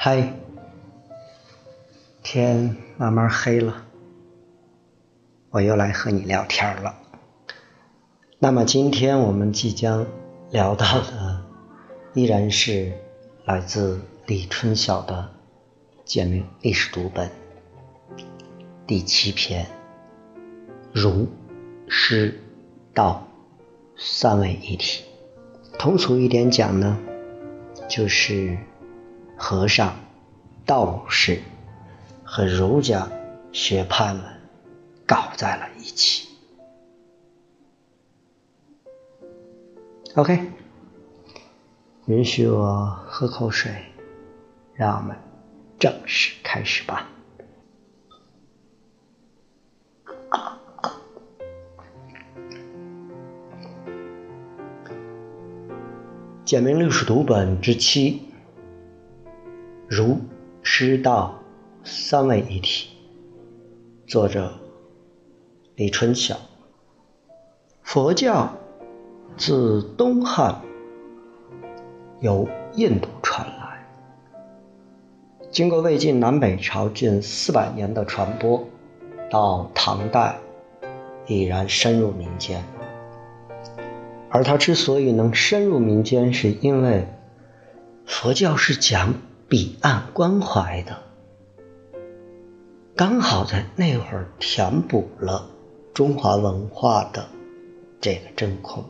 嗨，天慢慢黑了，我又来和你聊天了。那么今天我们即将聊到的，依然是来自李春晓的《简明历史读本》第七篇：儒、释、道三位一体。通俗一点讲呢，就是和尚、道士和儒家学派们搞在了一起。OK，允许我喝口水，让我们正式开始吧。简明历史读本之七：儒、释、道三位一体。作者：李春晓。佛教自东汉由印度传来，经过魏晋南北朝近四百年的传播，到唐代已然深入民间。而它之所以能深入民间，是因为佛教是讲彼岸关怀的，刚好在那会儿填补了中华文化的这个真空。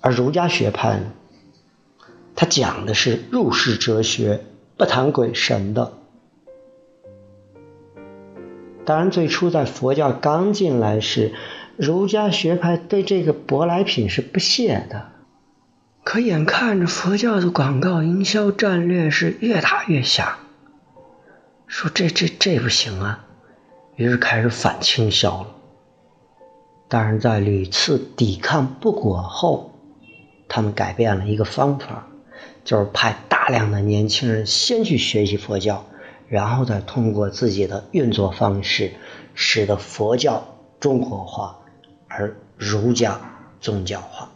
而儒家学派呢，它讲的是入世哲学，不谈鬼神的。当然，最初在佛教刚进来时，儒家学派对这个舶来品是不屑的，可眼看着佛教的广告营销战略是越打越响，说这这这不行啊，于是开始反倾销了。但是在屡次抵抗不果后，他们改变了一个方法，就是派大量的年轻人先去学习佛教，然后再通过自己的运作方式，使得佛教中国化。而儒家宗教化，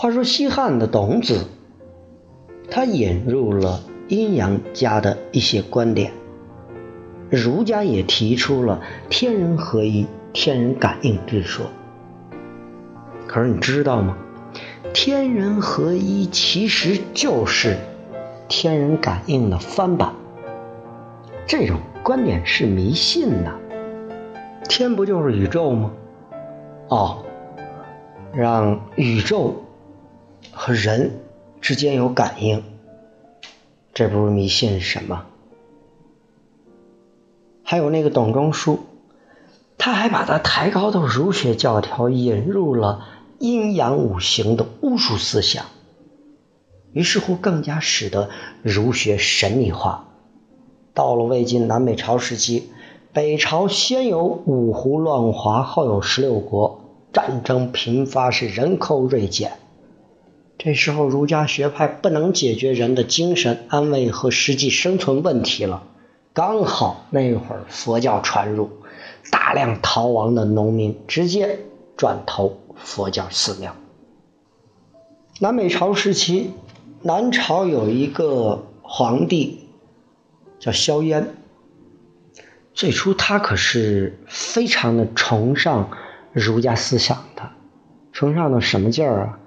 话说西汉的董子，他引入了阴阳家的一些观点，儒家也提出了天人合一、天人感应之说。可是你知道吗？天人合一其实就是。天人感应的翻版，这种观点是迷信的。天不就是宇宙吗？哦，让宇宙和人之间有感应，这不是迷信是什么？还有那个董仲舒，他还把他抬高到儒学教条，引入了阴阳五行的巫术思想。于是乎，更加使得儒学神秘化。到了魏晋南北朝时期，北朝先有五胡乱华，后有十六国，战争频发，是人口锐减。这时候，儒家学派不能解决人的精神安慰和实际生存问题了。刚好那会儿佛教传入，大量逃亡的农民直接转投佛教寺庙。南北朝时期。南朝有一个皇帝叫萧渊，最初他可是非常的崇尚儒家思想的，崇尚到什么劲儿啊？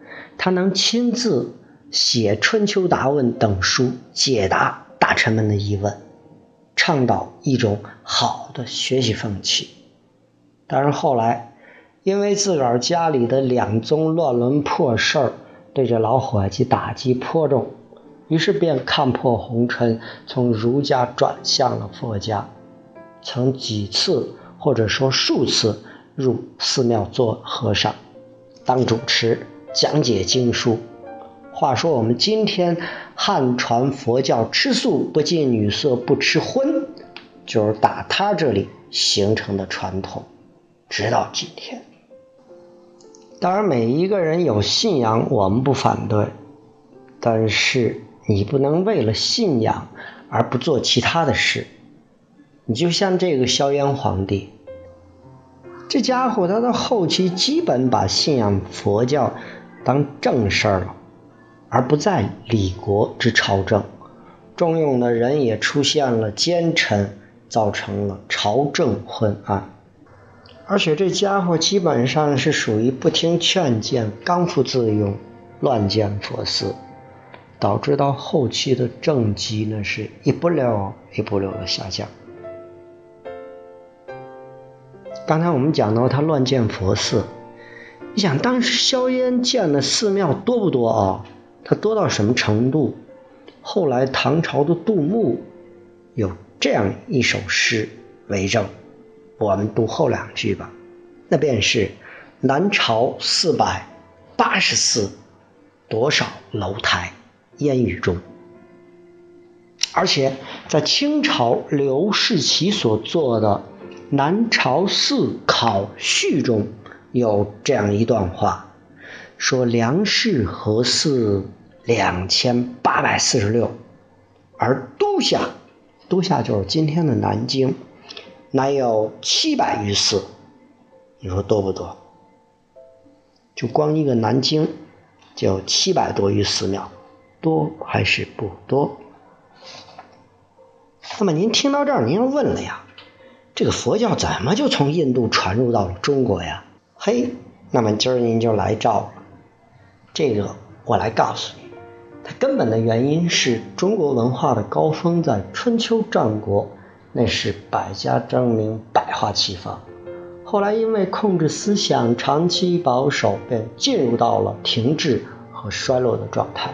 他能亲自写《春秋答问》等书，解答大臣们的疑问，倡导一种好的学习风气。但是后来，因为自个儿家里的两宗乱伦破事儿。对这老伙计打击颇重，于是便看破红尘，从儒家转向了佛家，曾几次或者说数次入寺庙做和尚，当主持讲解经书。话说我们今天汉传佛教吃素不近女色不吃荤，就是打他这里形成的传统，直到今天。当然，每一个人有信仰，我们不反对。但是你不能为了信仰而不做其他的事。你就像这个萧炎皇帝，这家伙他到后期基本把信仰佛教当正事儿了，而不在理国之朝政。重用的人也出现了奸臣，造成了朝政昏暗。而且这家伙基本上是属于不听劝谏、刚愎自用、乱建佛寺，导致到后期的政绩呢是一不溜一不溜的下降。刚才我们讲到他乱建佛寺，你想当时萧烟建的寺庙多不多啊？他多到什么程度？后来唐朝的杜牧有这样一首诗为证，我们读后两句吧。那便是南朝四百八十寺，多少楼台烟雨中。而且在清朝刘世奇所作的《南朝寺考序》中有这样一段话，说梁氏和寺。两千八百四十六，而都下，都下就是今天的南京，乃有七百余寺，你说多不多？就光一个南京，就有七百多余寺庙，多还是不多？那么您听到这儿，您要问了呀，这个佛教怎么就从印度传入到了中国呀？嘿，那么今儿您就来照了，这个我来告诉你。它根本的原因是中国文化的高峰在春秋战国，那是百家争鸣、百花齐放。后来因为控制思想长期保守，便进入到了停滞和衰落的状态。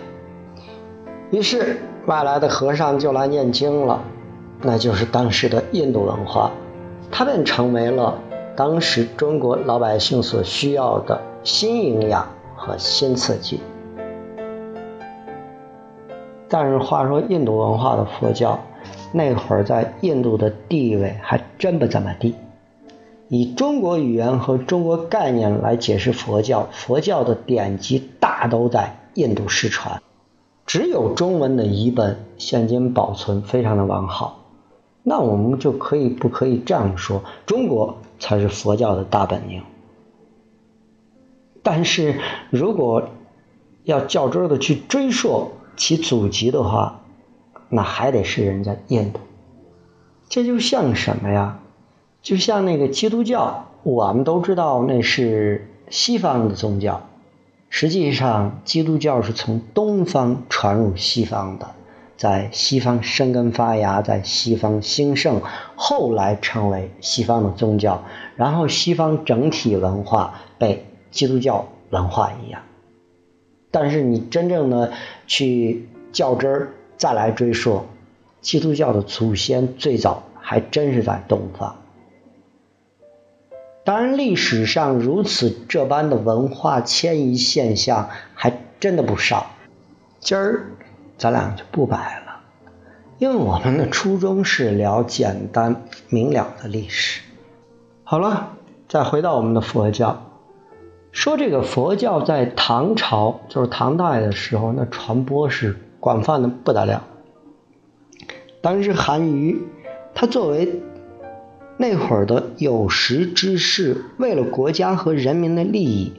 于是外来的和尚就来念经了，那就是当时的印度文化，它便成为了当时中国老百姓所需要的新营养和新刺激。但是话说，印度文化的佛教那会儿在印度的地位还真不怎么地。以中国语言和中国概念来解释佛教，佛教的典籍大都在印度失传，只有中文的译本现今保存非常的完好。那我们就可以不可以这样说：中国才是佛教的大本营？但是如果要较真的去追溯，其祖籍的话，那还得是人家印度。这就像什么呀？就像那个基督教，我们都知道那是西方的宗教。实际上，基督教是从东方传入西方的，在西方生根发芽，在西方兴盛，后来成为西方的宗教。然后，西方整体文化被基督教文化一样。但是你真正的去较真儿再来追溯，基督教的祖先最早还真是在东方。当然，历史上如此这般的文化迁移现象还真的不少。今儿咱俩就不摆了，因为我们的初衷是聊简单明了的历史。好了，再回到我们的佛教。说这个佛教在唐朝，就是唐代的时候，那传播是广泛的不得了。当时韩愈，他作为那会儿的有识之士，为了国家和人民的利益，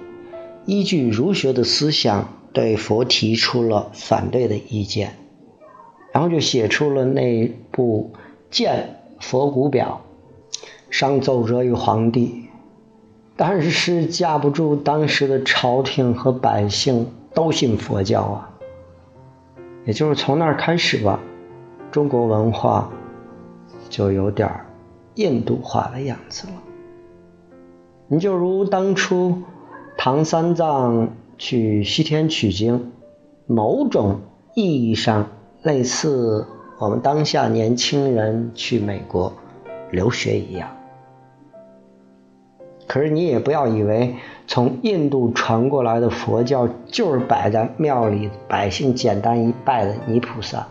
依据儒学的思想，对佛提出了反对的意见，然后就写出了那部《见佛骨表》，上奏折于皇帝。但是架不住当时的朝廷和百姓都信佛教啊，也就是从那儿开始吧，中国文化就有点印度化的样子了。你就如当初唐三藏去西天取经，某种意义上类似我们当下年轻人去美国留学一样。可是你也不要以为从印度传过来的佛教就是摆在庙里百姓简单一拜的泥菩萨，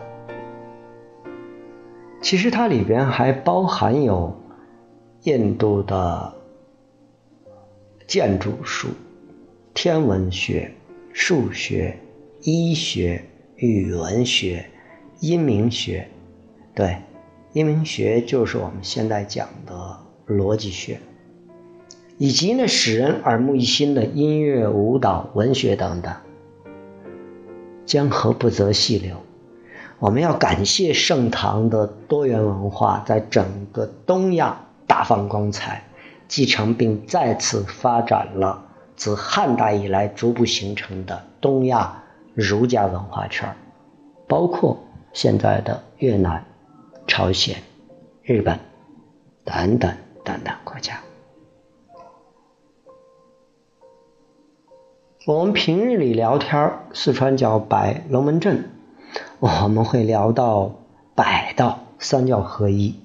其实它里边还包含有印度的建筑术、天文学、数学、医学、语文学、音明学。对，音明学就是我们现在讲的逻辑学。以及呢使人耳目一新的音乐、舞蹈、文学等等。江河不择细流，我们要感谢盛唐的多元文化在整个东亚大放光彩，继承并再次发展了自汉代以来逐步形成的东亚儒家文化圈，包括现在的越南、朝鲜、日本等等等等国家。我们平日里聊天四川叫摆龙门阵，我们会聊到百道三教合一。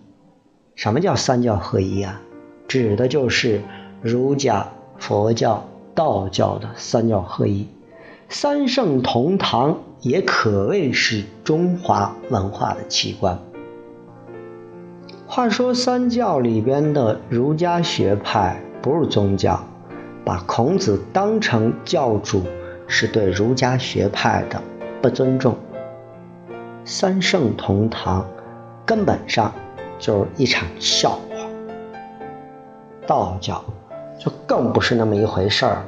什么叫三教合一啊？指的就是儒家、佛教、道教的三教合一。三圣同堂也可谓是中华文化的奇观。话说三教里边的儒家学派不是宗教。把孔子当成教主，是对儒家学派的不尊重。三圣同堂，根本上就是一场笑话。道教就更不是那么一回事儿了。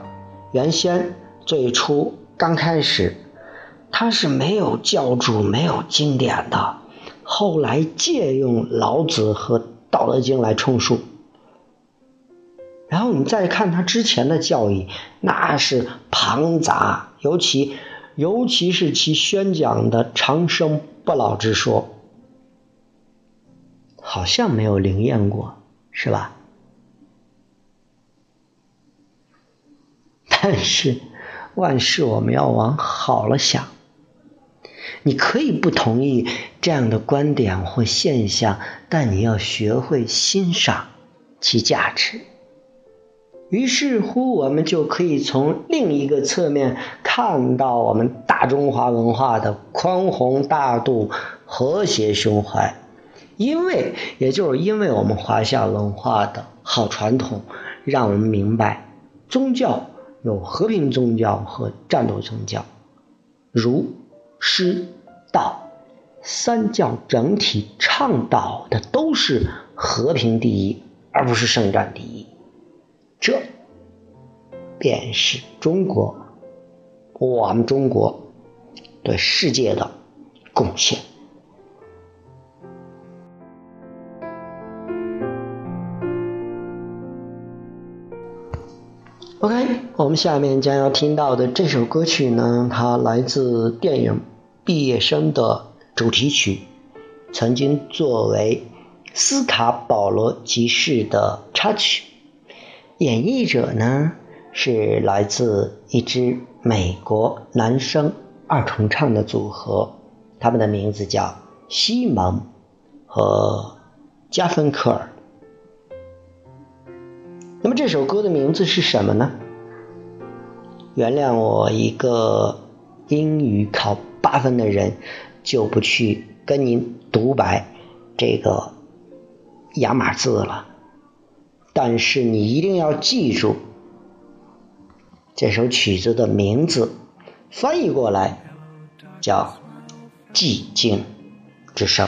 原先最初刚开始，他是没有教主、没有经典的，后来借用老子和《道德经》来充数。然后你再看他之前的教义，那是庞杂，尤其尤其是其宣讲的长生不老之说，好像没有灵验过，是吧？但是万事我们要往好了想，你可以不同意这样的观点或现象，但你要学会欣赏其价值。于是乎，我们就可以从另一个侧面看到我们大中华文化的宽宏大度、和谐胸怀。因为，也就是因为我们华夏文化的好传统，让我们明白，宗教有和平宗教和战斗宗教，儒、释、道三教整体倡导的都是和平第一，而不是圣战第一。这便是中国，我们中国对世界的贡献。OK，我们下面将要听到的这首歌曲呢，它来自电影《毕业生》的主题曲，曾经作为斯卡保罗集市的插曲。演绎者呢是来自一支美国男声二重唱的组合，他们的名字叫西蒙和加芬克尔。这首歌的名字是什么呢？原谅我一个英语考八分的人，就不去跟您独白这个亚码字了。但是你一定要记住，这首曲子的名字翻译过来叫《寂静之声》。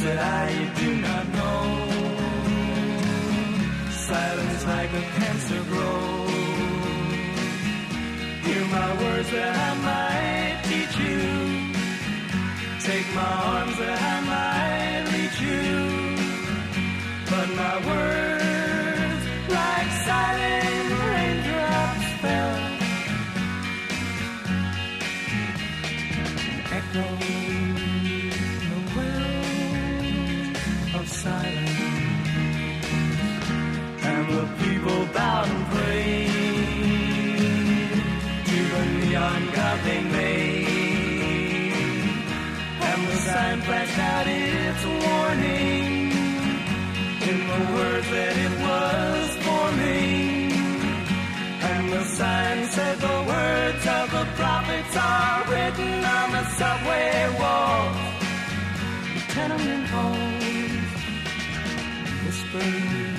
Said I, do not know. Silence like a cancer grows. Hear my words that I might teach you. Take my arms that I flashed out its warning in the words that it was forming. And the sign said the words of the prophets are written on the subway walls, the tenement halls, whispering